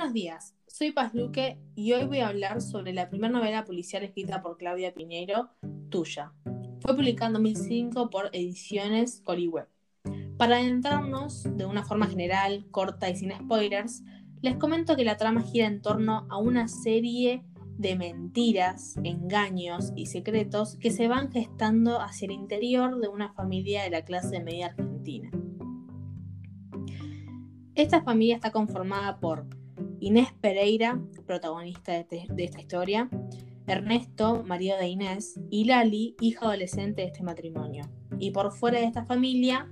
Buenos días, soy Paz Luque y hoy voy a hablar sobre la primera novela policial escrita por Claudia Piñeiro, Tuya. Fue publicada en 2005 por Ediciones Coliweb. Para adentrarnos de una forma general, corta y sin spoilers, les comento que la trama gira en torno a una serie de mentiras, engaños y secretos que se van gestando hacia el interior de una familia de la clase media argentina. Esta familia está conformada por Inés Pereira, protagonista de, esta historia, Ernesto, marido de Inés, y Lali, hija adolescente de este matrimonio. Y por fuera de esta familia,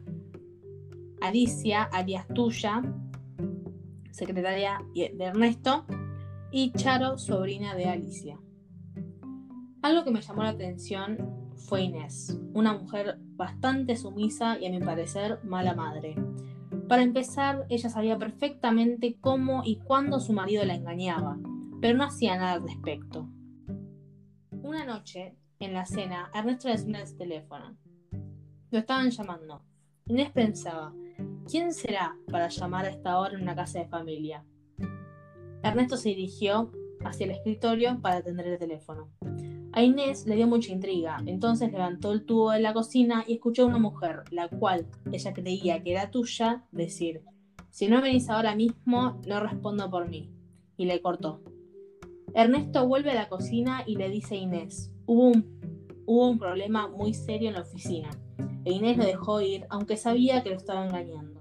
Alicia, alias Tuya, secretaria de Ernesto, y Charo, sobrina de Alicia. Algo que me llamó la atención fue Inés, una mujer bastante sumisa y a mi parecer mala madre para empezar, ella sabía perfectamente cómo y cuándo su marido la engañaba, pero no hacía nada al respecto. Una noche, en la cena, Ernesto le suena el teléfono. Lo estaban llamando. Inés pensaba, ¿quién será para llamar a esta hora en una casa de familia? Ernesto se dirigió hacia el escritorio para atender el teléfono. A Inés le dio mucha intriga, entonces levantó el tubo de la cocina y escuchó a una mujer, la cual ella creía que era tuya, decir, si no venís ahora mismo, no respondo por mí. Y le cortó. Ernesto vuelve a la cocina y le dice a Inés, hubo un, problema muy serio en la oficina. E Inés lo dejó ir, aunque sabía que lo estaba engañando.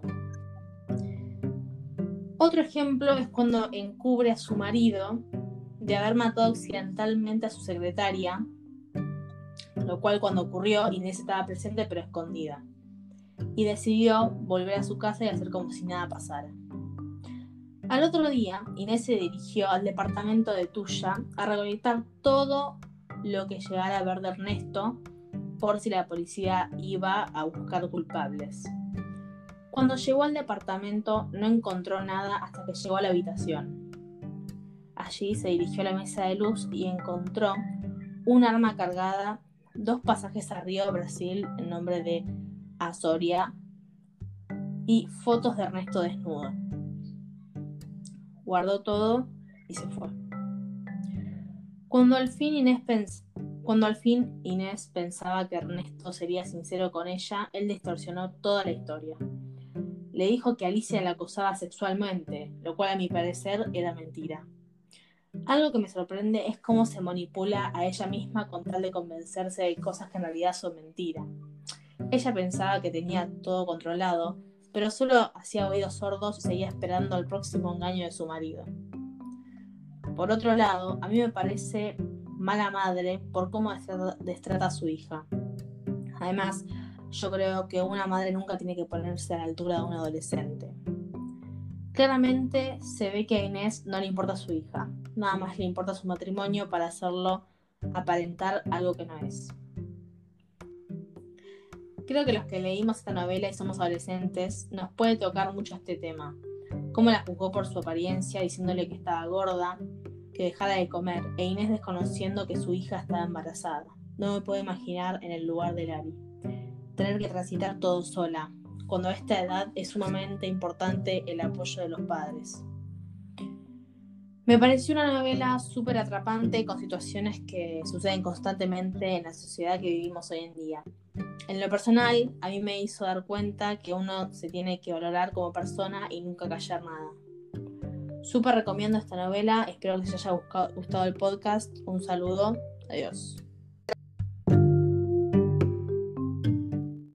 Otro ejemplo es cuando encubre a su marido de haber matado accidentalmente a su secretaria, lo cual cuando ocurrió Inés estaba presente pero escondida, y decidió volver a su casa y hacer como si nada pasara. Al otro día, Inés se dirigió al departamento de Tuya a recolectar todo lo que llegara a ver de Ernesto por si la policía iba a buscar culpables. Cuando llegó al departamento no encontró nada hasta que llegó a la habitación. Allí se dirigió a la mesa de luz y encontró un arma cargada, dos pasajes a Río Brasil en nombre de Azoria y fotos de Ernesto desnudo. Guardó todo y se fue. Cuando al fin Inés, cuando al fin Inés pensaba que Ernesto sería sincero con ella, él distorsionó toda la historia. Le dijo que Alicia la acosaba sexualmente, lo cual a mi parecer era mentira. Algo que me sorprende es cómo se manipula a ella misma con tal de convencerse de cosas que en realidad son mentiras. Ella pensaba que tenía todo controlado, pero solo hacía oídos sordos y seguía esperando al próximo engaño de su marido. Por otro lado, a mí me parece mala madre por cómo destrata a su hija. Además, yo creo que una madre nunca tiene que ponerse a la altura de un adolescente. Claramente se ve que a Inés no le importa su hija, nada más le importa su matrimonio para hacerlo aparentar algo que no es. Creo que los que leímos esta novela y somos adolescentes nos puede tocar mucho este tema. Cómo la juzgó por su apariencia, diciéndole que estaba gorda, que dejara de comer, e Inés desconociendo que su hija estaba embarazada. No me puedo imaginar en el lugar de Lari. Tener que transitar todo sola, cuando a esta edad es sumamente importante el apoyo de los padres. Me pareció una novela súper atrapante con situaciones que suceden constantemente en la sociedad que vivimos hoy en día. En lo personal, a mí me hizo dar cuenta que uno se tiene que valorar como persona y nunca callar nada. Súper recomiendo esta novela, espero que les haya gustado el podcast. Un saludo, adiós.